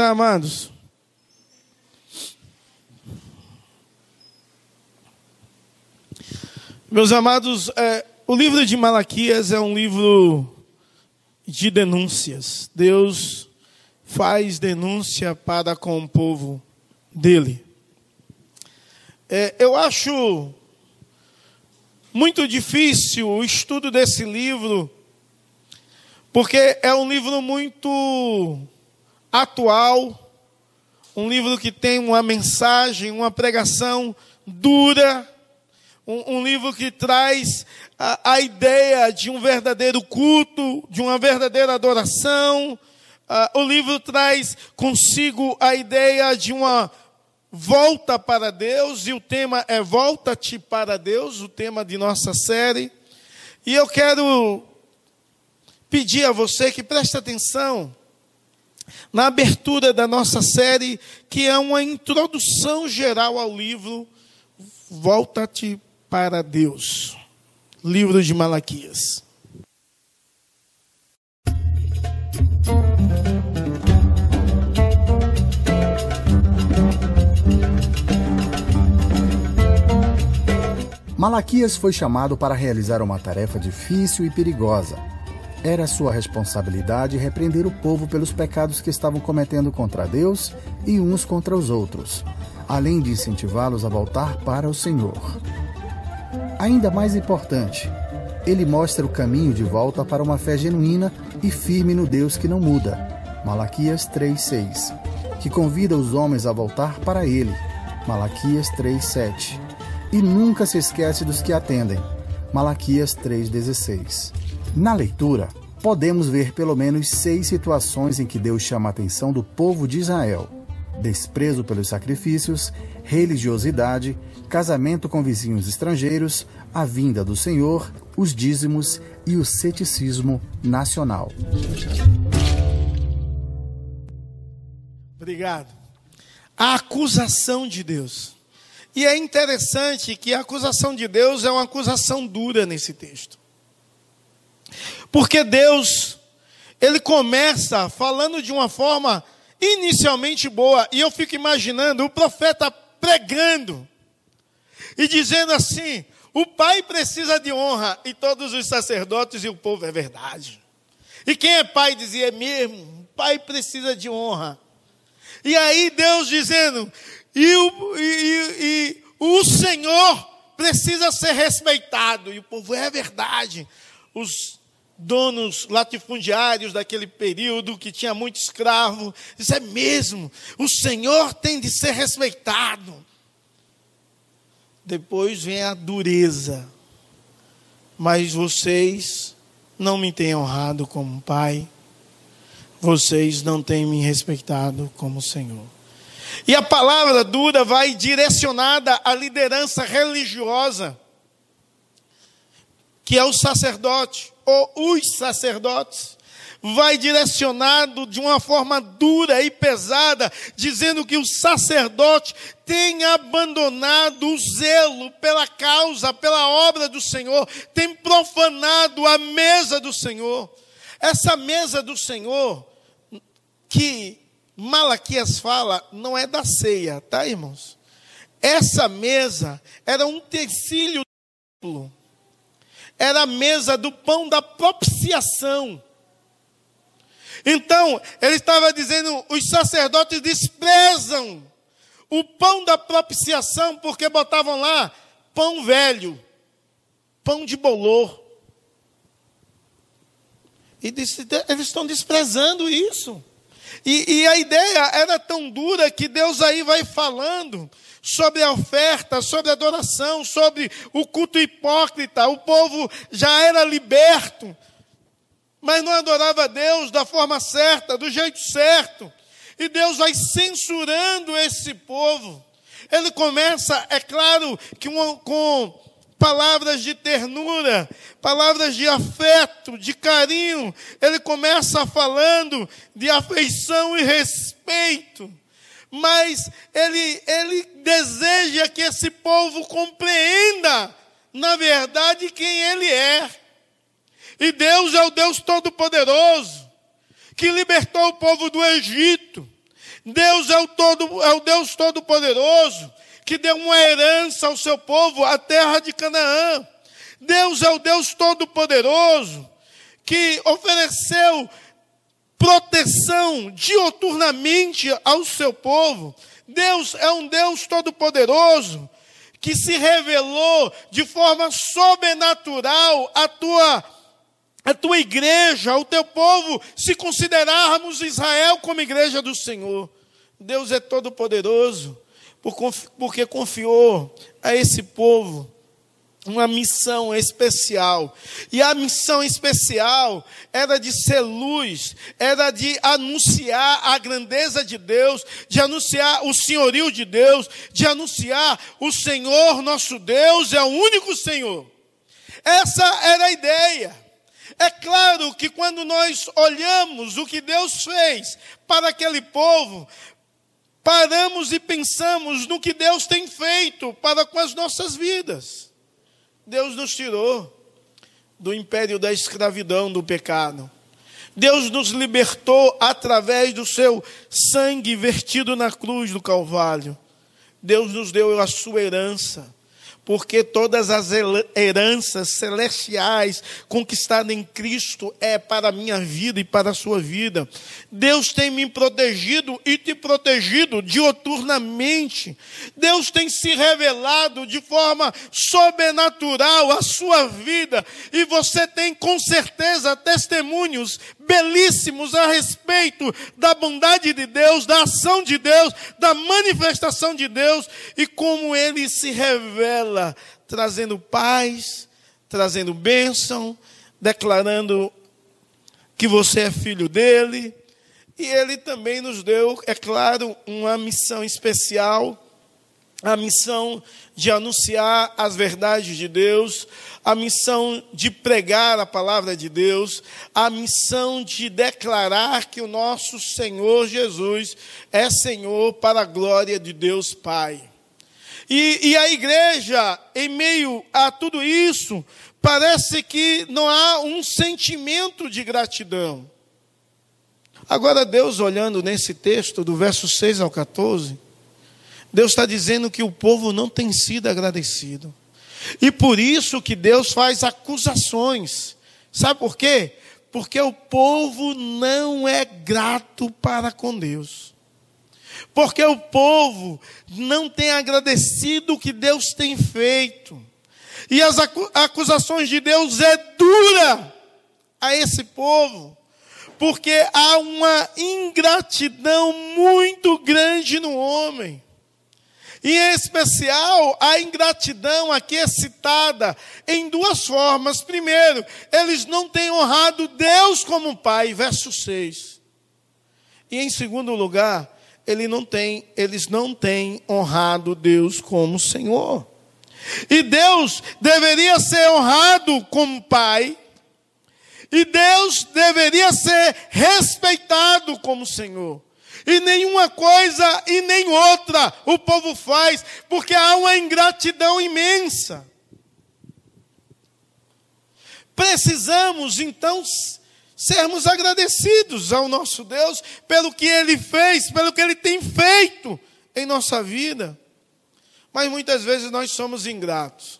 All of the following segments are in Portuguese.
sentar, amados. Meus amados, é, o livro de Malaquias é um livro de denúncias. Deus faz denúncia para com o povo dele. É, eu acho muito difícil o estudo desse livro, porque é um livro muito atual, um livro que tem uma mensagem, uma pregação dura um, um livro que traz a, a, ideia de um verdadeiro culto, de uma verdadeira adoração. Uh, o livro traz consigo a ideia de uma volta para Deus, e o tema é Volta-te para Deus, o tema de nossa série. E eu quero pedir a você que preste atenção na abertura da nossa série, que é uma introdução geral ao livro Volta-te para Deus. Livro de Malaquias. Malaquias foi chamado para realizar uma tarefa difícil e perigosa. Era sua responsabilidade repreender o povo pelos pecados que estavam cometendo contra Deus e uns contra os outros, além de incentivá-los a voltar para o Senhor. Ainda mais importante, ele mostra o caminho de volta para uma fé genuína e firme no Deus que não muda. Malaquias 3:6, que convida os homens a voltar para ele. Malaquias 3:7. E nunca se esquece dos que atendem. Malaquias 3:16. Na leitura, podemos ver pelo menos seis situações em que Deus chama a atenção do povo de Israel: desprezo pelos sacrifícios, religiosidade, casamento com vizinhos estrangeiros, a vinda do Senhor, os dízimos e o ceticismo nacional. Obrigado. A acusação de Deus. E é interessante que a acusação de Deus é uma acusação dura nesse texto. Porque Deus, ele começa falando de uma forma inicialmente boa, e eu fico imaginando o profeta pregando e dizendo assim: o pai precisa de honra, e todos os sacerdotes e o povo é verdade. E quem é pai dizia: é mesmo, o pai precisa de honra. E aí Deus dizendo: e o, e, e o Senhor precisa ser respeitado, e o povo é verdade. Os donos latifundiários daquele período, que tinha muito escravo, isso é mesmo, o Senhor tem de ser respeitado. Depois vem a dureza. Mas vocês não me têm honrado como pai. Vocês não têm me respeitado como Senhor. E a palavra dura vai direcionada à liderança religiosa, que é o sacerdote, ou os sacerdotes vai direcionado de uma forma dura e pesada, dizendo que o sacerdote tem abandonado o zelo pela causa, pela obra do Senhor, tem profanado a mesa do Senhor. Essa mesa do Senhor, que Malaquias fala, não é da ceia, tá, irmãos? Essa mesa era um tecílio era a mesa do pão da propiciação. Então, ele estava dizendo: os sacerdotes desprezam o pão da propiciação, porque botavam lá pão velho, pão de bolor. E eles estão desprezando isso. E, e, a ideia era tão dura que Deus aí vai falando sobre a oferta, sobre a adoração, sobre o culto hipócrita. O povo já era liberto, mas não adorava Deus da forma certa, do jeito certo. E Deus vai censurando esse povo. Ele começa, é claro, que uma, com palavras de ternura, palavras de afeto, de carinho. Ele começa falando de afeição e respeito. Mas ele, ele deseja que esse povo compreenda, na verdade, quem ele é. E Deus é o Deus Todo-Poderoso, que libertou o povo do Egito. Deus é o, todo, é o Deus Todo-Poderoso que deu uma herança ao seu povo, a terra de Canaã. Deus é o Deus Todo-Poderoso que ofereceu proteção dioturnamente ao seu povo. Deus é um Deus todo-poderoso que se revelou de forma sobrenatural à tua a tua igreja, ao teu povo, se considerarmos Israel como igreja do Senhor. Deus é todo poderoso, porque confiou a esse povo uma missão especial. E a missão especial era de ser luz, era de anunciar a grandeza de Deus, de anunciar o senhorio de Deus, de anunciar o Senhor nosso Deus é o único Senhor. Essa era a ideia. É claro que quando nós olhamos o que Deus fez para aquele povo, paramos e pensamos no que Deus tem feito para com as nossas vidas. Deus nos tirou do império da escravidão, do pecado. Deus nos libertou através do seu sangue vertido na cruz do Calvário. Deus nos deu a sua herança porque todas as heranças celestiais conquistadas em Cristo é para a minha vida e para a sua vida. Deus tem me protegido e te protegido dioturnamente. Deus tem se revelado de forma sobrenatural à sua vida e você tem com certeza testemunhos belíssimos a respeito da bondade de Deus, da ação de Deus, da manifestação de Deus e como ele se revela, trazendo paz, trazendo bênção, declarando que você é filho dele. E ele também nos deu, é claro, uma missão especial a missão de anunciar as verdades de Deus, a missão de pregar a palavra de Deus, a missão de declarar que o nosso Senhor Jesus é Senhor para a glória de Deus Pai. E, e a igreja, em meio a tudo isso, parece que não há um sentimento de gratidão. Agora, Deus, olhando nesse texto, do verso 6 ao 14, Deus está dizendo que o povo não tem sido agradecido. E por isso que Deus faz acusações. Sabe por quê? Porque o povo não é grato para com Deus. Porque o povo não tem agradecido o que Deus tem feito. E as acusações de Deus é dura a esse povo. Porque há uma ingratidão muito grande no homem. E em especial, a ingratidão aqui é citada em duas formas. Primeiro, eles não têm honrado Deus como Pai, verso 6. E em segundo lugar, ele não tem, eles não têm honrado Deus como Senhor. E Deus deveria ser honrado como Pai, e Deus deveria ser respeitado como Senhor. E nenhuma coisa e nem outra o povo faz, porque há uma ingratidão imensa. Precisamos então sermos agradecidos ao nosso Deus pelo que Ele fez, pelo que Ele tem feito em nossa vida. Mas muitas vezes nós somos ingratos.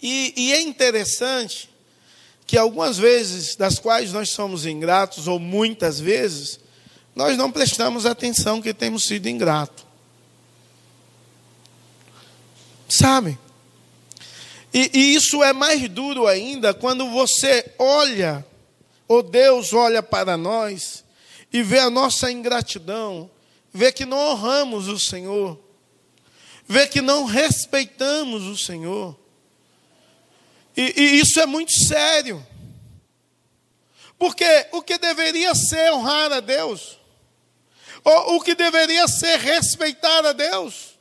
E, e é interessante que algumas vezes, das quais nós somos ingratos, ou muitas vezes, nós não prestamos atenção que temos sido ingratos. Sabe? E, e, isso é mais duro ainda quando você olha, ou Deus olha para nós, e vê a nossa ingratidão, vê que não honramos o Senhor, vê que não respeitamos o Senhor. E, e isso é muito sério. Porque o que deveria ser honrar a Deus, o, o que deveria ser respeitar a Deus.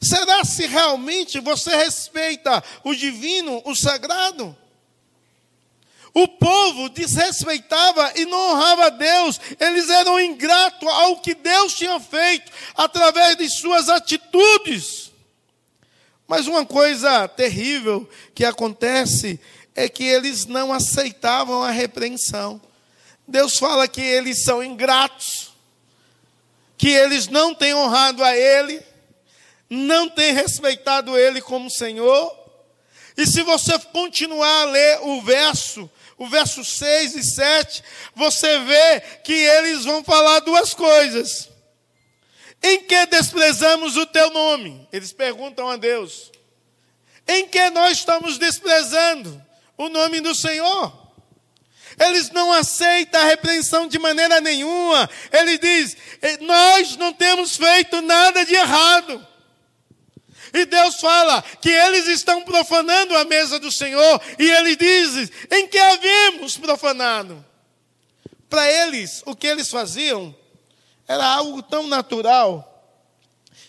Será se realmente você respeita o divino, o sagrado? O povo desrespeitava e não honrava a Deus, eles eram ingratos ao que Deus tinha feito através de suas atitudes. Mas uma coisa terrível que acontece é que eles não aceitavam a repreensão. Deus fala que eles são ingratos. que eles não têm honrado a Ele, não têm respeitado Ele como Senhor. E se você continuar a ler o verso, o verso 6 e 7, você vê que eles vão falar duas coisas. Em que desprezamos o teu nome? Eles perguntam a Deus. Em que nós estamos desprezando o nome do Senhor? Eles não aceitam a repreensão de maneira nenhuma. Ele diz: Nós não temos feito nada de errado. E Deus fala que eles estão profanando a mesa do Senhor. E ele diz: Em que havíamos profanado? Para eles, o que eles faziam era algo tão natural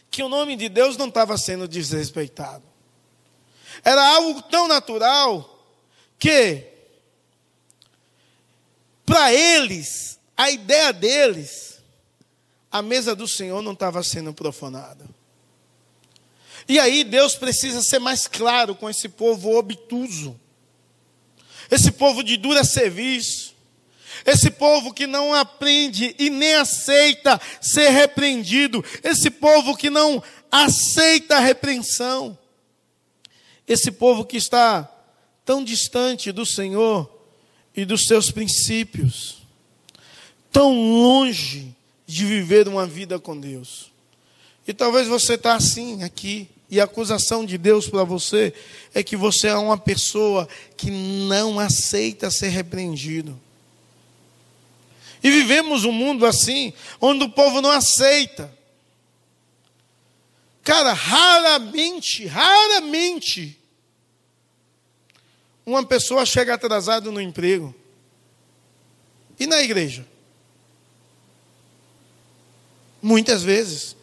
que o nome de Deus não estava sendo desrespeitado. Era algo tão natural que, para eles, a ideia deles, a mesa do Senhor não estava sendo profanada. E aí Deus precisa ser mais claro com esse povo obtuso, esse povo de dura serviço, esse povo que não aprende e nem aceita ser repreendido, esse povo que não aceita a repreensão, esse povo que está tão distante do Senhor e dos seus princípios, tão longe de viver uma vida com Deus. E talvez você está assim aqui, e a acusação de Deus para você é que você é uma pessoa que não aceita ser repreendido. E vivemos um mundo assim, onde o povo não aceita. Cara, raramente, raramente, uma pessoa chega atrasada no emprego. E na igreja? Muitas vezes.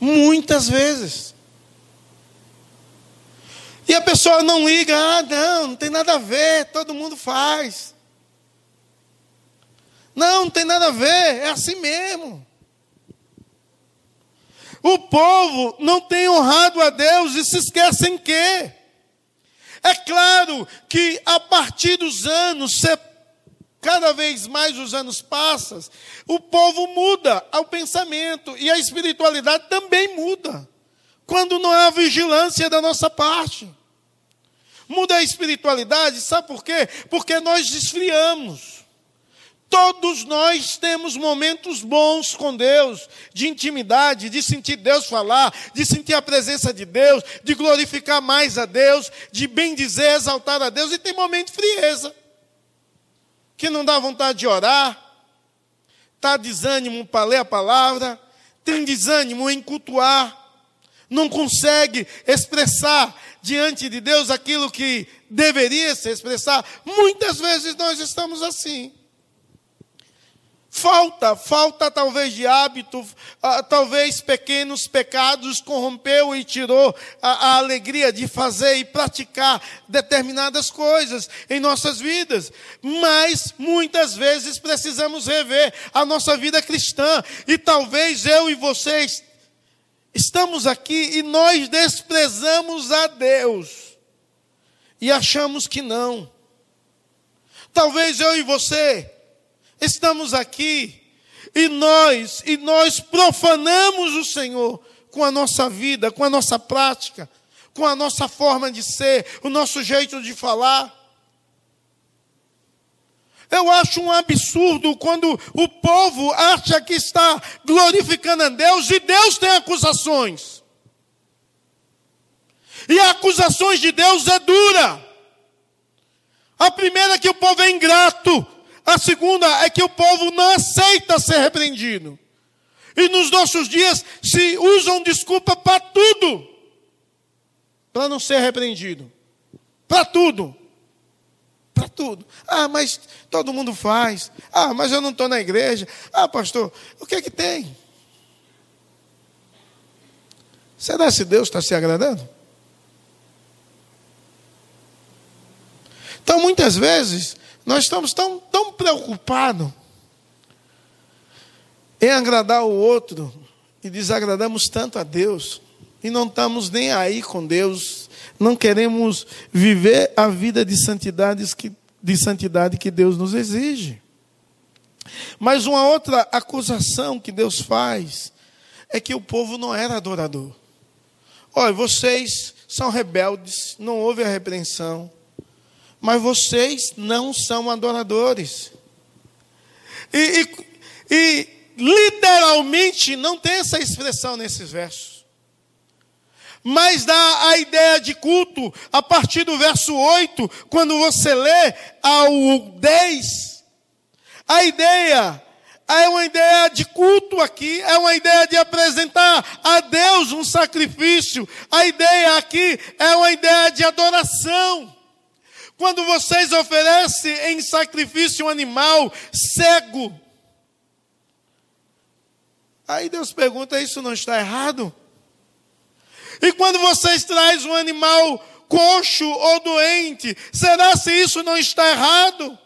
Muitas vezes. E a pessoa não liga, ah, não, não tem nada a ver, todo mundo faz. Não, não tem nada a ver, é assim mesmo. O povo não tem honrado a Deus e se esquecem que. É claro que a partir dos anos, cada vez mais os anos passam, o povo muda ao pensamento e a espiritualidade também muda. Quando não há vigilância da nossa parte. Muda a espiritualidade, sabe por quê? Porque nós esfriamos. Todos nós temos momentos bons com Deus, de intimidade, de sentir Deus falar, de sentir a presença de Deus, de glorificar mais a Deus, de bem dizer, exaltar a Deus, e tem momento de frieza que não dá vontade de orar, está desânimo para ler a palavra, tem desânimo em cultuar, não consegue expressar diante de Deus aquilo que deveria se expressar. Muitas vezes nós estamos assim. Falta, falta talvez de hábito, uh, talvez pequenos pecados corrompeu e tirou a, a, alegria de fazer e praticar determinadas coisas em nossas vidas. Mas muitas vezes precisamos rever a nossa vida cristã e talvez eu e vocês estamos aqui e nós desprezamos a Deus e achamos que não. Talvez eu e você estamos aqui e nós e nós profanamos o Senhor com a nossa vida, com a nossa prática, com a nossa forma de ser, o nosso jeito de falar. Eu acho um absurdo quando o povo acha que está glorificando a Deus e Deus tem acusações. E acusações de Deus é dura. A primeira é que o povo é ingrato, a segunda é que o povo não aceita ser repreendido. E nos nossos dias se usam desculpa para tudo. Para não ser repreendido. Para tudo. Para tudo. Ah, mas todo mundo faz. Ah, mas eu não estou na igreja. Ah, pastor, o que é que tem? Será se Deus está se agradando? Então, muitas vezes, nós estamos tão, tão preocupados em agradar o outro e desagradamos tanto a Deus e não estamos nem aí com Deus, não queremos viver a vida de santidade que, de santidade que Deus nos exige. Mas uma outra acusação que Deus faz é que o povo não era adorador. Olha, vocês são rebeldes, não houve a repreensão, mas vocês não são adoradores. E, e, e literalmente não tem essa expressão nesses versos. Mas dá a ideia de culto a partir do verso 8, quando você lê ao 10. A ideia é uma ideia de culto aqui, é uma ideia de apresentar a Deus um sacrifício. A ideia aqui é uma ideia de adoração. Quando vocês oferecem em sacrifício um animal cego, aí Deus pergunta: isso não está errado? E quando vocês trazem um animal coxo ou doente, será se isso não está errado?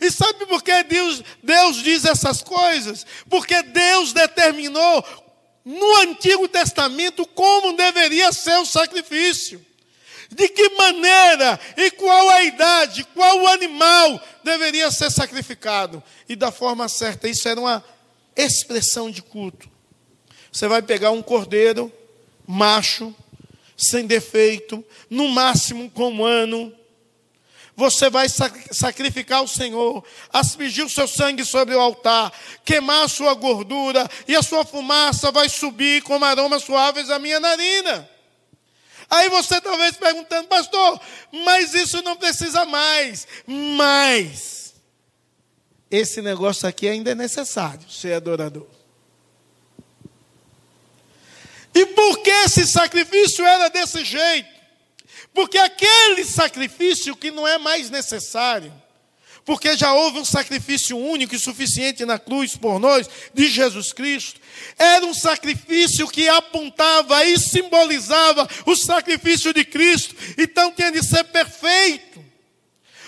E sabe por que Deus, Deus diz essas coisas? Porque Deus determinou no Antigo Testamento como deveria ser o sacrifício. De que maneira e qual a idade, qual o animal deveria ser sacrificado. E da forma certa. Isso era uma expressão de culto. Você vai pegar um cordeiro macho, sem defeito, no máximo com um ano, você vai sacrificar o Senhor, aspergir o seu sangue sobre o altar, queimar a sua gordura, e a sua fumaça vai subir como aromas suaves à minha narina. Aí você talvez perguntando, pastor, mas isso não precisa mais. Mas esse negócio aqui ainda é necessário, ser adorador. E por que esse sacrifício era desse jeito? Porque aquele sacrifício que não é mais necessário, porque já houve um sacrifício único e suficiente na cruz por nós, de Jesus Cristo, era um sacrifício que apontava e simbolizava o sacrifício de Cristo, então tinha de ser perfeito.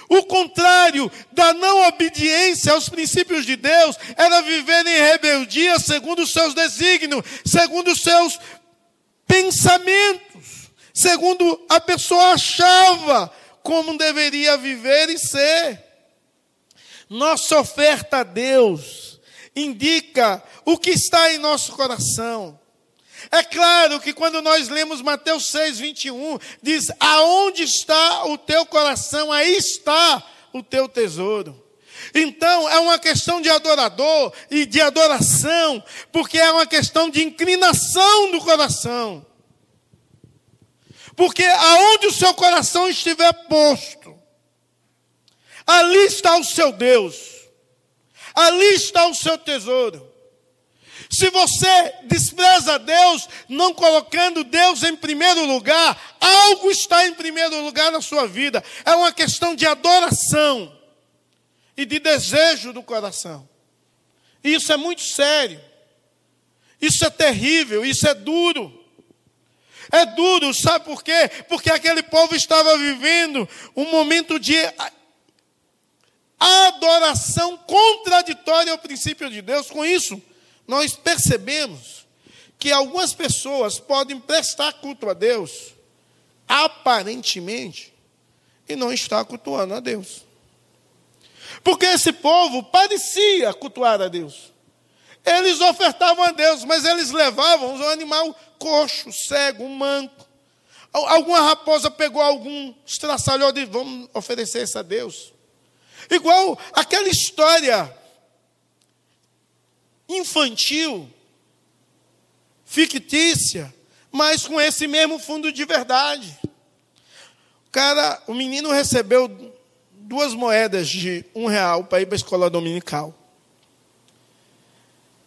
O contrário da não obediência aos princípios de Deus era viver em rebeldia segundo os seus desígnios, segundo os seus pensamentos segundo a pessoa achava como deveria viver e ser. Nossa oferta a Deus indica o que está em nosso coração. É claro que quando nós lemos Mateus 6, 21, diz: Aonde está o teu coração, aí está o teu tesouro. Então, é uma questão de adorador e de adoração, porque é uma questão de inclinação do coração. Porque aonde o seu coração estiver posto, ali está o seu Deus, ali está o seu tesouro. Se você despreza Deus, não colocando Deus em primeiro lugar, algo está em primeiro lugar na sua vida. É uma questão de adoração e de desejo do coração. Isso é muito sério. Isso é terrível, isso é duro. É duro, sabe por quê? Porque aquele povo estava vivendo um momento de adoração contraditória ao princípio de Deus. Com isso, nós percebemos que algumas pessoas podem prestar culto a Deus, aparentemente, e não estar cultuando a Deus. Porque esse povo parecia cultuar a Deus. Eles ofertavam a Deus, mas eles levavam um animal coxo, cego, manco. Alguma raposa pegou algum estraçalhou e vamos oferecer isso a Deus. Igual aquela história infantil, fictícia, mas com esse mesmo fundo de verdade. O cara, o menino recebeu duas moedas de um real para ir para a escola dominical.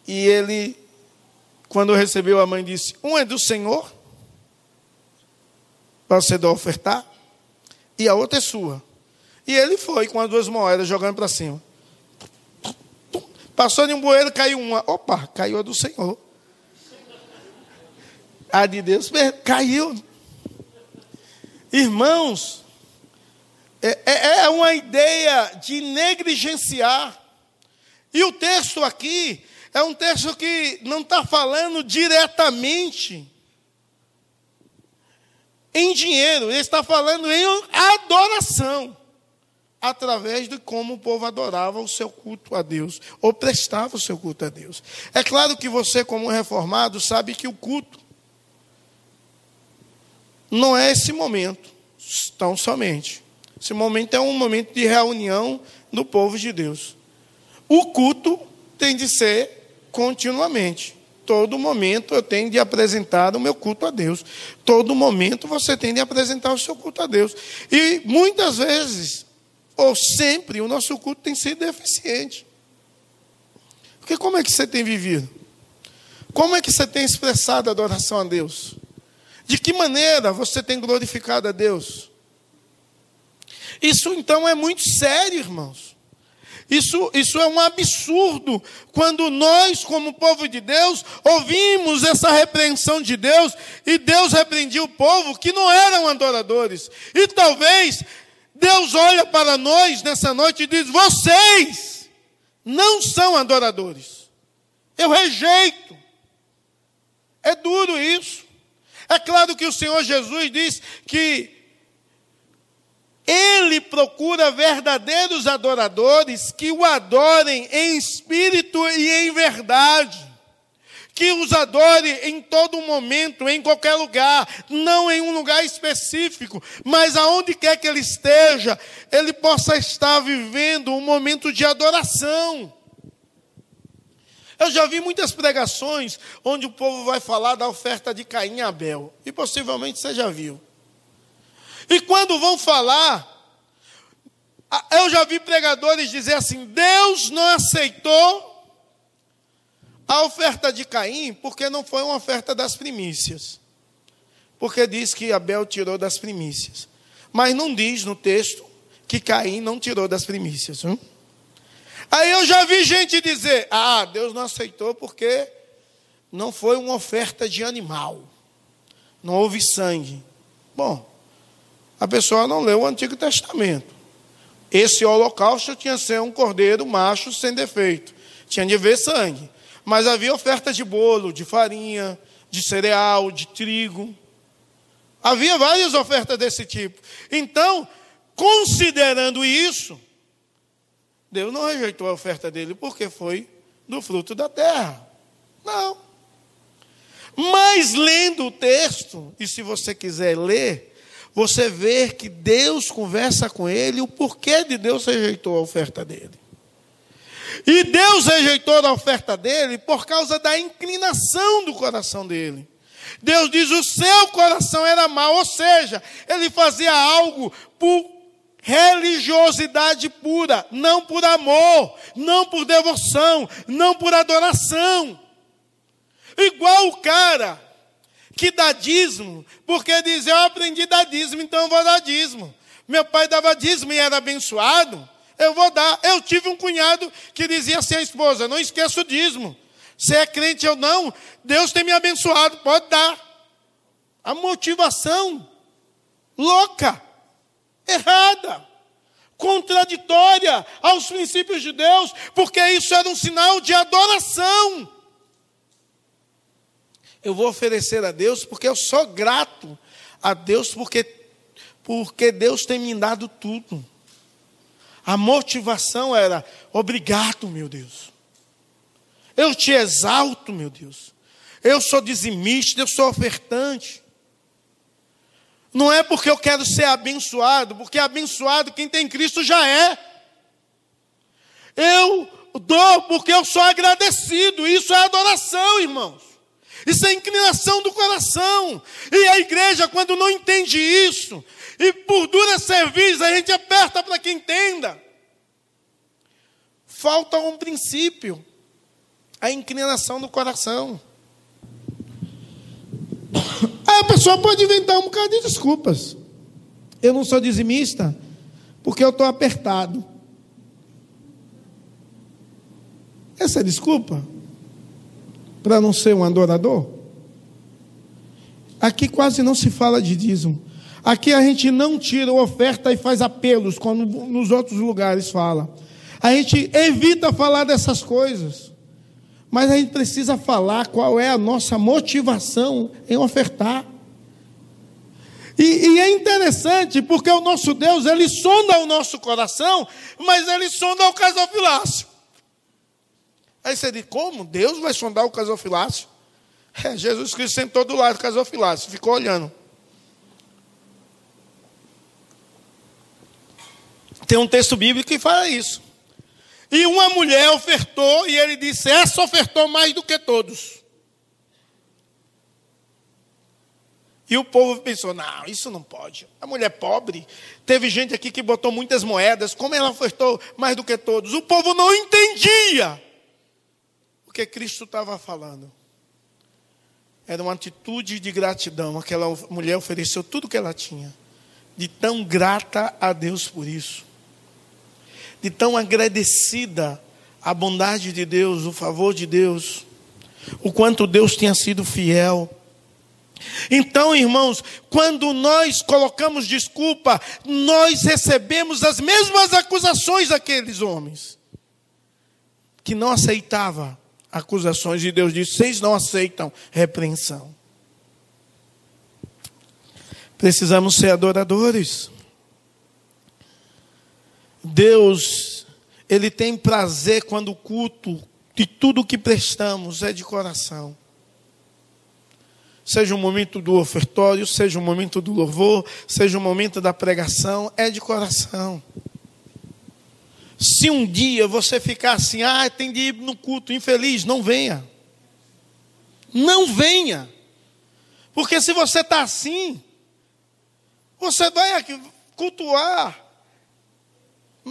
E ele, quando recebeu, a mãe disse: Um é do Senhor, para você ofertar, e a outra é sua. E ele foi com as duas moedas jogando para cima. Passou de um bueiro, caiu uma. Opa, caiu a do Senhor. A de Deus caiu. Irmãos, é, é, é uma ideia de negligenciar. E o texto aqui é um texto que não está falando diretamente em dinheiro, ele está falando em adoração. Através de como o povo adorava o seu culto a Deus, ou prestava o seu culto a Deus. É claro que você, como reformado, sabe que o culto não é esse momento, tão somente. Esse momento é um momento de reunião do povo de Deus. O culto tem de ser continuamente. Todo momento eu tenho de apresentar o meu culto a Deus. Todo momento você tem de apresentar o seu culto a Deus. E muitas vezes, ou sempre, o nosso culto tem sido deficiente. Porque como é que você tem vivido? Como é que você tem expressado a adoração a Deus? De que maneira você tem glorificado a Deus? Isso então é muito sério, irmãos. Isso, isso é um absurdo quando nós, como povo de Deus, ouvimos essa repreensão de Deus e Deus repreendia o povo que não eram adoradores. E talvez Deus olha para nós nessa noite e diz: vocês não são adoradores. Eu rejeito. É duro isso. É claro que o Senhor Jesus diz que ele procura verdadeiros adoradores que o adorem em espírito e em verdade. Que os adore em todo momento, em qualquer lugar, não em um lugar específico, mas aonde quer que ele esteja, ele possa estar vivendo um momento de adoração. Eu já vi muitas pregações onde o povo vai falar da oferta de Caim e Abel. E possivelmente você já viu. E quando vão falar, eu já vi pregadores dizer assim: Deus não aceitou a oferta de Caim porque não foi uma oferta das primícias. Porque diz que Abel tirou das primícias. Mas não diz no texto que Caim não tirou das primícias. Hum? Aí eu já vi gente dizer: ah, Deus não aceitou porque não foi uma oferta de animal, não houve sangue. Bom, a pessoa não leu o Antigo Testamento. Esse holocausto tinha que ser um cordeiro macho sem defeito, tinha de haver sangue. Mas havia oferta de bolo, de farinha, de cereal, de trigo. Havia várias ofertas desse tipo. Então, considerando isso, Deus não rejeitou a oferta dele porque foi do fruto da terra. Não. Mas lendo o texto, e se você quiser ler, você vê que Deus conversa com ele o porquê de Deus rejeitou a oferta dele. E Deus rejeitou a oferta dele por causa da inclinação do coração dele. Deus diz: o seu coração era mau, ou seja, ele fazia algo por religiosidade pura, não por amor, não por devoção, não por adoração. Igual o cara que dá dízimo, porque diz: Eu aprendi dar dízimo, então eu vou dar dízimo. Meu pai dava dízimo e era abençoado, eu vou dar. Eu tive um cunhado que dizia assim à esposa: Não esqueça o dízimo. Se é crente ou não, Deus tem me abençoado, pode dar. A motivação louca errada, contraditória aos princípios de Deus, porque isso era um sinal de adoração. Eu vou oferecer a Deus porque eu sou grato a Deus porque porque Deus tem me dado tudo. A motivação era: obrigado, meu Deus. Eu te exalto, meu Deus. Eu sou dizimista, eu sou ofertante. Não é porque eu quero ser abençoado, porque abençoado quem tem Cristo já é. Eu dou porque eu sou agradecido. Isso é adoração, irmãos. Isso é inclinação do coração. E a igreja, quando não entende isso, e por dura serviço, a gente aperta para que entenda. Falta um princípio: a inclinação do coração. A pessoa pode inventar um bocado de desculpas. Eu não sou dizimista porque eu estou apertado. Essa é desculpa para não ser um adorador? Aqui quase não se fala de dízimo. Aqui a gente não tira oferta e faz apelos, como nos outros lugares fala. A gente evita falar dessas coisas. Mas a gente precisa falar qual é a nossa motivação em ofertar. E, e, é interessante porque o nosso Deus, ele sonda o nosso coração, mas ele sonda o casofilácio. Aí você diz, como? Deus vai sondar o casofilácio? É, Jesus Cristo sentou do lado do casofilácio, ficou olhando. Tem um texto bíblico que fala isso. E uma mulher ofertou, e ele disse: Essa ofertou mais do que todos. E o povo pensou: não, isso não pode. A mulher pobre, teve gente aqui que botou muitas moedas, como ela ofertou mais do que todos? O povo não entendia o que Cristo estava falando. Era uma atitude de gratidão. Aquela mulher ofereceu tudo que ela tinha, de tão grata a Deus por isso, de tão agradecida à bondade de Deus, o favor de Deus, o quanto Deus tinha sido fiel então, irmãos, quando nós colocamos desculpa, nós recebemos as mesmas acusações daqueles homens que não aceitava acusações e Deus disse: "Vocês não aceitam repreensão". Precisamos ser adoradores. Deus, ele tem prazer quando o culto de tudo que prestamos é de coração seja o momento do ofertório, seja o momento do louvor, seja o momento da pregação, é de coração. Se um dia você ficar assim, ah, tem de ir no culto, infeliz, não venha. Não venha. Porque se você está assim, você vai cultuar.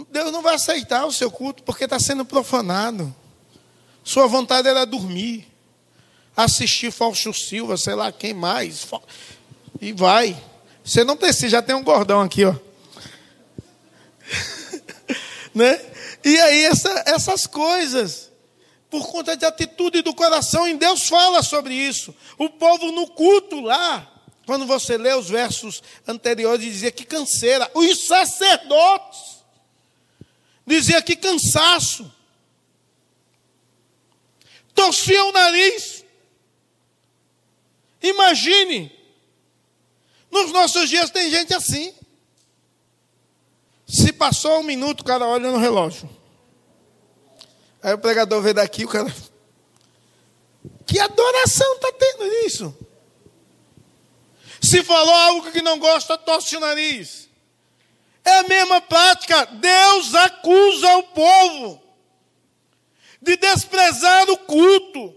Deus não vai aceitar o seu culto, porque está sendo profanado. Sua vontade era dormir assistir Fausto Silva, sei lá quem mais. E vai. Você não precisa, já tem um gordão aqui, ó. né? E aí essa, essas coisas, por conta de atitude do coração, em Deus fala sobre isso. O povo no culto lá, quando você lê os versos anteriores, dizia que canseira. Os sacerdotes dizia que cansaço. Torcia o nariz. Imagine, nos nossos dias tem gente assim. Se passou um minuto, o cara olha no relógio. Aí o pregador vê daqui, o cara. Que adoração está tendo nisso? Se falou algo que não gosta, torce o nariz. É a mesma prática. Deus acusa o povo de desprezar o culto,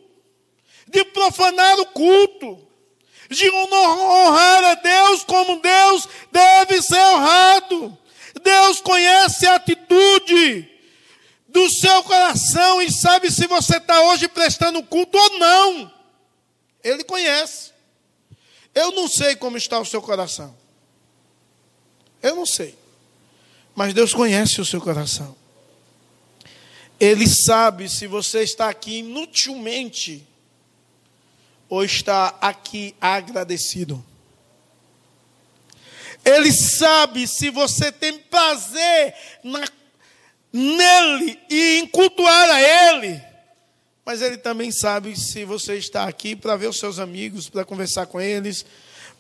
de profanar o culto de honrar a Deus como Deus deve ser honrado. Deus conhece a atitude do seu coração e sabe se você está hoje prestando culto ou não. Ele conhece. Eu não sei como está o seu coração. Eu não sei. Mas Deus conhece o seu coração. Ele sabe se você está aqui inutilmente ou está aqui agradecido? Ele sabe se você tem prazer na, nele e em cultuar a Ele. Mas Ele também sabe se você está aqui para ver os seus amigos, para conversar com eles,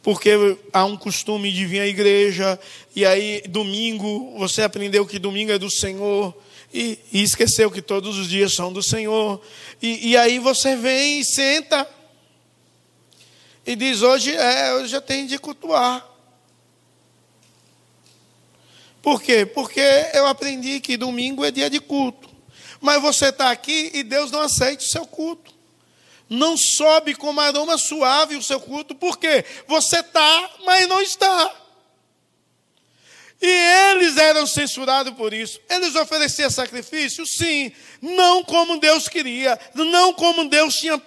porque há um costume de vir à igreja, e aí domingo, você aprendeu que domingo é do Senhor, e, e esqueceu que todos os dias são do Senhor, e, e aí você vem e senta e diz: hoje é, hoje já tem de cultuar. Por quê? Porque eu aprendi que domingo é dia de culto. Mas você está aqui e Deus não aceita o seu culto. Não sobe com aroma suave o seu culto. Por quê? Você está, mas não está. E eles eram censurados por isso. Eles ofereciam sacrifício? Sim. Não como Deus queria. Não como Deus tinha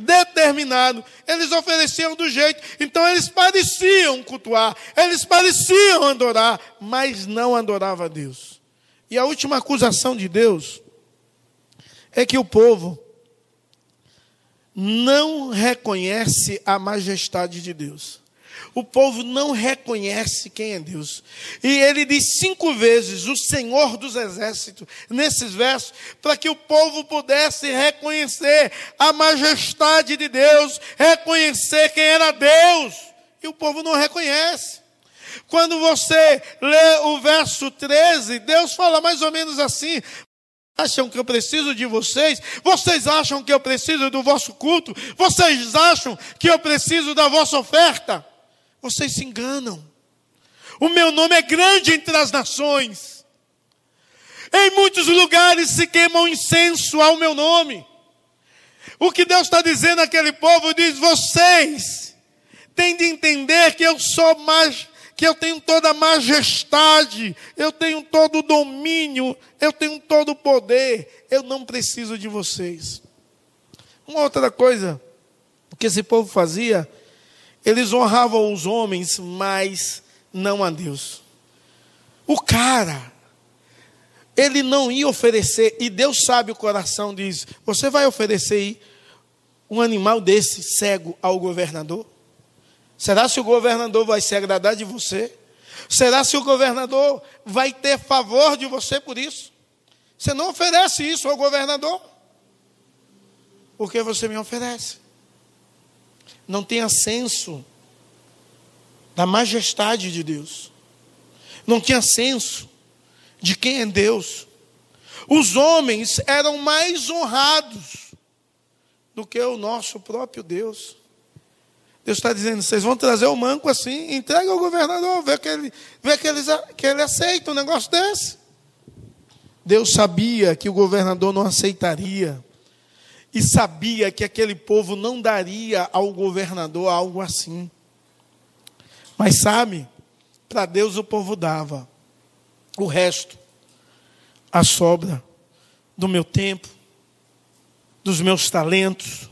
determinado. Eles ofereciam do jeito. Então eles pareciam cultuar, eles pareciam adorar, mas não adoravam a Deus. E a última acusação de Deus é que o povo não reconhece a majestade de Deus. O povo não reconhece quem é Deus. E ele diz cinco vezes: o Senhor dos Exércitos, nesses versos, para que o povo pudesse reconhecer a majestade de Deus, reconhecer quem era Deus. e o povo não reconhece. Quando você lê o verso 13, Deus fala mais ou menos assim: acham que eu preciso de vocês? Vocês acham que eu preciso do vosso culto? Vocês acham que eu preciso da vossa oferta? Vocês se enganam. O meu nome é grande entre as nações. Em muitos lugares se queima um incenso ao meu nome. O que Deus está dizendo àquele povo diz: vocês têm de entender que eu sou mais que eu tenho toda a majestade, eu tenho todo o domínio, eu tenho todo o poder, eu não preciso de vocês. Uma outra coisa que esse povo fazia, eles honravam os homens, mas não a Deus. O cara, ele não ia oferecer, e Deus sabe o coração, diz: Você vai oferecer um animal desse cego ao governador? Será se o governador vai se agradar de você? Será se o governador vai ter favor de você por isso? Você não oferece isso ao governador? Porque você me oferece. Não tenha senso da majestade de Deus. Não tinha senso de quem é Deus. Os homens eram mais honrados do que o nosso próprio Deus. Deus está dizendo: vocês vão trazer o manco assim, entrega ao governador, vê que ele, vê que, eles, que ele aceita um negócio desse. Deus sabia que o governador não aceitaria, e sabia que aquele povo não daria ao governador algo assim. Mas sabe, para Deus o povo dava, o resto, a sobra do meu tempo, dos meus talentos,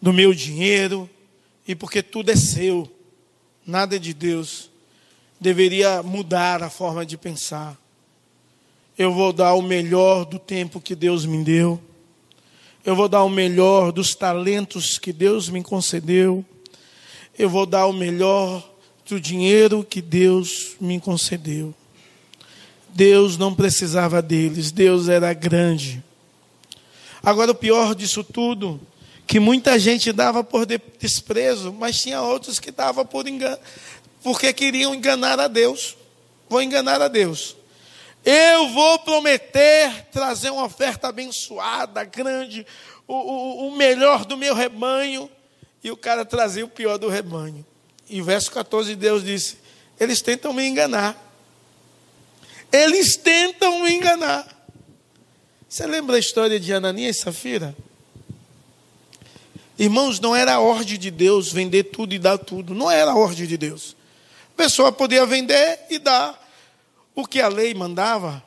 do meu dinheiro, e porque tudo é seu, nada é de Deus, deveria mudar a forma de pensar. Eu vou dar o melhor do tempo que Deus me deu. Eu vou dar o melhor dos talentos que Deus me concedeu. Eu vou dar o melhor do dinheiro que Deus me concedeu. Deus não precisava deles, Deus era grande. Agora, o pior disso tudo que muita gente dava por desprezo, mas tinha outros que davam por engano, porque queriam enganar a Deus. Vou enganar a Deus. Eu vou prometer trazer uma oferta abençoada, grande, o, o, o melhor do meu rebanho. E o cara trazia o pior do rebanho. E verso 14, Deus disse: Eles tentam me enganar. Eles tentam me enganar. Você lembra a história de Ananias e Safira? Irmãos, não era a ordem de Deus vender tudo e dar tudo. Não era a ordem de Deus. A pessoa podia vender e dar o que a lei mandava,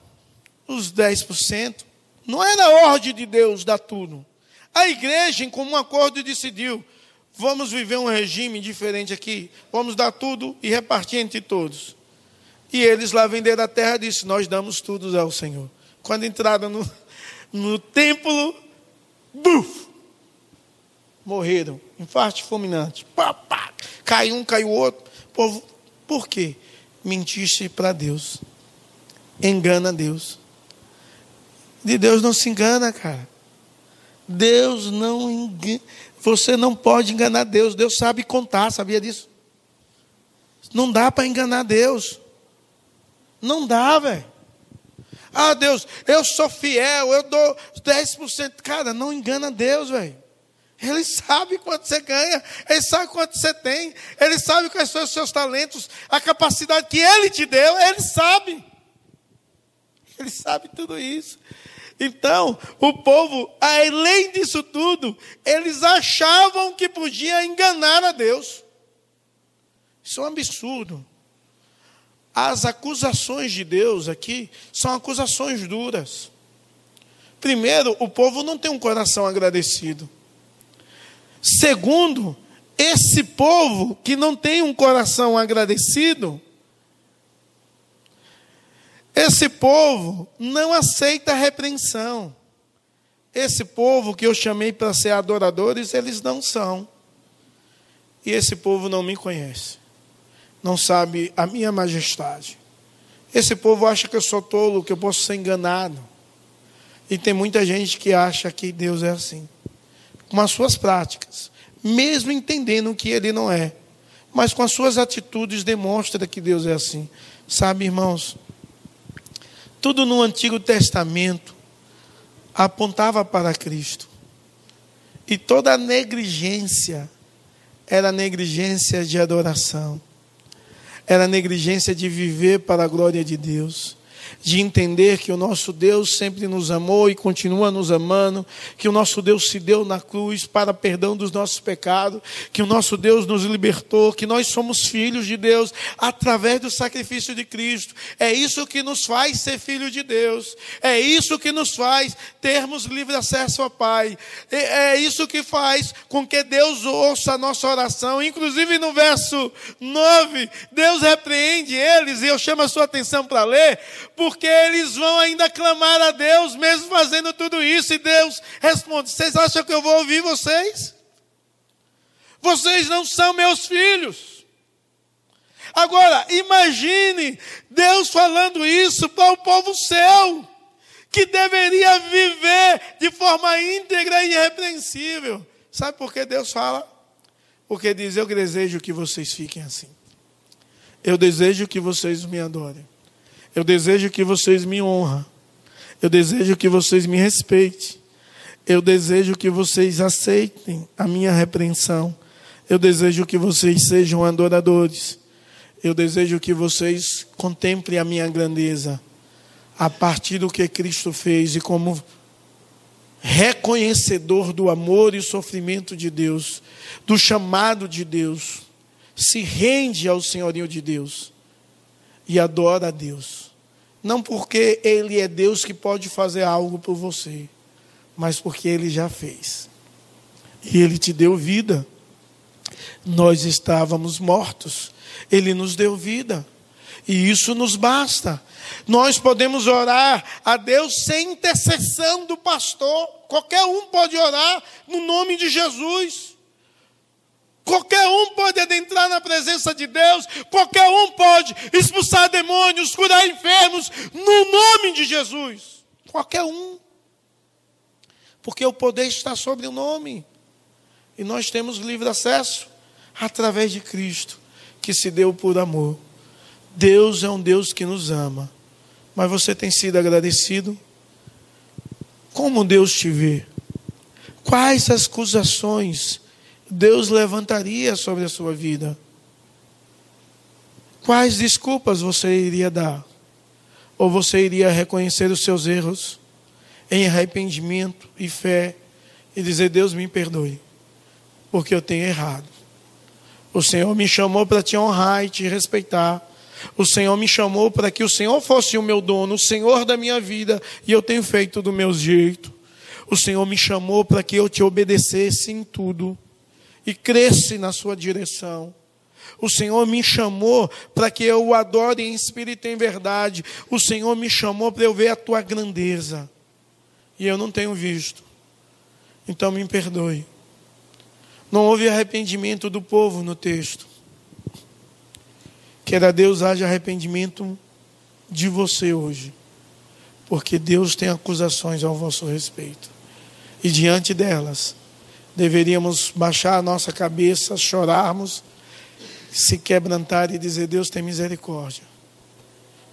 os 10%. Não era a ordem de Deus dar tudo. A igreja, em comum acordo, decidiu: vamos viver um regime diferente aqui, vamos dar tudo e repartir entre todos. E eles lá venderam a terra disse: Nós damos tudo ao Senhor. Quando entraram no, no templo, buf, morreram. Infarto fulminante. Pá, pá. Cai um, cai o outro. Povo, por quê? Mentiste para Deus. Engana Deus. De Deus não se engana, cara. Deus não engana. Você não pode enganar Deus. Deus sabe contar, sabia disso? Não dá para enganar Deus. Não dá, velho. Ah, Deus, eu sou fiel, eu dou 10%. Cara, não engana Deus, velho. Ele sabe quanto você ganha, ele sabe quanto você tem, ele sabe quais são os seus talentos, a capacidade que ele te deu, ele sabe. Ele sabe tudo isso. Então, o povo, além disso tudo, eles achavam que podia enganar a Deus. Isso é um absurdo. As acusações de Deus aqui são acusações duras. Primeiro, o povo não tem um coração agradecido. Segundo, esse povo que não tem um coração agradecido, esse povo não aceita repreensão. Esse povo que eu chamei para ser adoradores, eles não são. E esse povo não me conhece. Não sabe a minha majestade. Esse povo acha que eu sou tolo, que eu posso ser enganado. E tem muita gente que acha que Deus é assim com as suas práticas, mesmo entendendo que ele não é. mas com as suas atitudes demonstra que Deus é assim. Sabe, irmãos, tudo no Antigo Testamento apontava para Cristo. E toda negligência era negligência de adoração, era negligência de viver para a glória de Deus de entender que o nosso Deus sempre nos amou e continua nos amando, que o nosso Deus se deu na cruz para perdão dos nossos pecados, que o nosso Deus nos libertou, que nós somos filhos de Deus através do sacrifício de Cristo. É isso que nos faz ser filho de Deus. É isso que nos faz termos livre acesso ao Pai. É isso que faz com que Deus ouça a nossa oração. Inclusive no verso 9, Deus repreende eles, e eu chamo a sua atenção para ler, porque eles vão ainda clamar a Deus, mesmo fazendo tudo isso, e Deus responde: Vocês acham que eu vou ouvir vocês? Vocês não são meus filhos. Agora, imagine Deus falando isso para o povo seu, que deveria viver de forma íntegra e irrepreensível. Sabe por que Deus fala? Porque diz: Eu desejo que vocês fiquem assim. Eu desejo que vocês me adorem. Eu desejo que vocês me honram. Eu desejo que vocês me respeitem. Eu desejo que vocês aceitem a minha repreensão. Eu desejo que vocês sejam adoradores. Eu desejo que vocês contemplem a minha grandeza a partir do que Cristo fez e como reconhecedor do amor e sofrimento de Deus, do chamado de Deus, se rende ao senhorio de Deus e adora a Deus. Não porque Ele é Deus que pode fazer algo por você, mas porque Ele já fez. E Ele te deu vida. Nós estávamos mortos, Ele nos deu vida. E isso nos basta. Nós podemos orar a Deus sem intercessão do pastor. Qualquer um pode orar no nome de Jesus. Qualquer um pode adentrar na presença de Deus, qualquer um pode expulsar demônios, curar enfermos, no nome de Jesus. Qualquer um. Porque o poder está sobre o nome. E nós temos livre acesso através de Cristo, que se deu por amor. Deus é um Deus que nos ama. Mas você tem sido agradecido? Como Deus te vê? Quais as acusações? Deus levantaria sobre a sua vida? Quais desculpas você iria dar? Ou você iria reconhecer os seus erros em arrependimento e fé e dizer: Deus me perdoe, porque eu tenho errado. O Senhor me chamou para te honrar e te respeitar. O Senhor me chamou para que o Senhor fosse o meu dono, o Senhor da minha vida, e eu tenho feito do meu jeito. O Senhor me chamou para que eu te obedecesse em tudo e cresce na sua direção. O Senhor me chamou para que eu o adore em espírito e em verdade. O Senhor me chamou para eu ver a tua grandeza. E eu não tenho visto. Então me perdoe. Não houve arrependimento do povo no texto. Queira Deus haja arrependimento de você hoje. Porque Deus tem acusações ao vosso respeito. E diante delas, deveríamos baixar a nossa cabeça, chorarmos, se quebrantar e dizer: Deus tem misericórdia.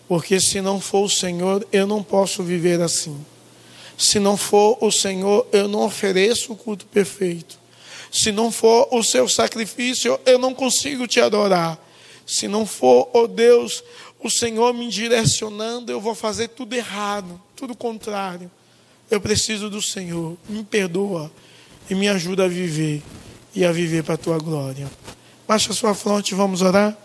Porque se não for o Senhor, eu não posso viver assim. Se não for o Senhor, eu não ofereço o culto perfeito. Se não for o seu sacrifício, eu não consigo te adorar. Se não for, oh Deus, o Senhor me direcionando, eu vou fazer tudo errado, tudo contrário. Eu preciso do Senhor, me perdoa e me ajuda a viver e a viver para a tua glória. Baixa a sua fronte, vamos orar.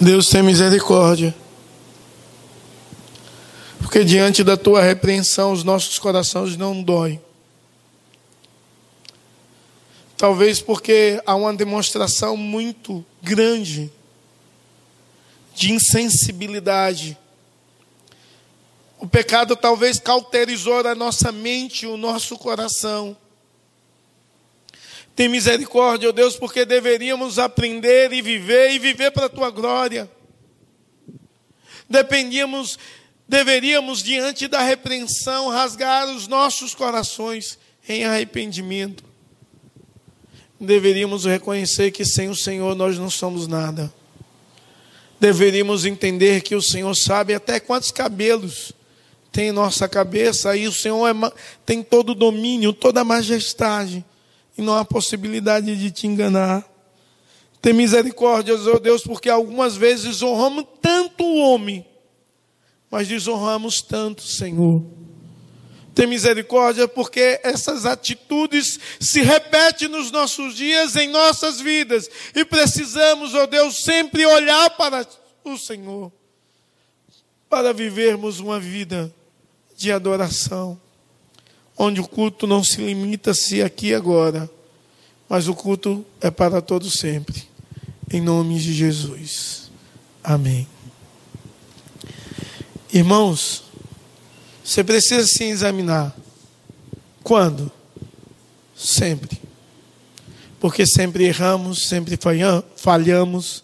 Deus tem misericórdia. Porque diante da tua repreensão os nossos corações não doem. Talvez porque há uma demonstração muito grande de insensibilidade. O pecado talvez cauterizou a nossa mente o nosso coração. Tem misericórdia, ó Deus, porque deveríamos aprender e viver e viver para a tua glória. Dependíamos, deveríamos, diante da repreensão, rasgar os nossos corações em arrependimento. Deveríamos reconhecer que sem o Senhor nós não somos nada. Deveríamos entender que o Senhor sabe até quantos cabelos tem em nossa cabeça, e o Senhor é, tem todo o domínio, toda a majestade, e não há possibilidade de te enganar. Tem misericórdia, oh Deus, porque algumas vezes honramos tanto o homem, mas desonramos tanto o Senhor. Tem misericórdia, porque essas atitudes se repetem nos nossos dias, em nossas vidas, e precisamos, oh Deus, sempre olhar para o Senhor, para vivermos uma vida de adoração, onde o culto não se limita-se aqui agora, mas o culto é para todo sempre. Em nome de Jesus. Amém. Irmãos, você precisa se examinar. Quando? Sempre. Porque sempre erramos, sempre falhamos,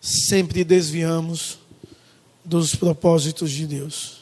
sempre desviamos dos propósitos de Deus.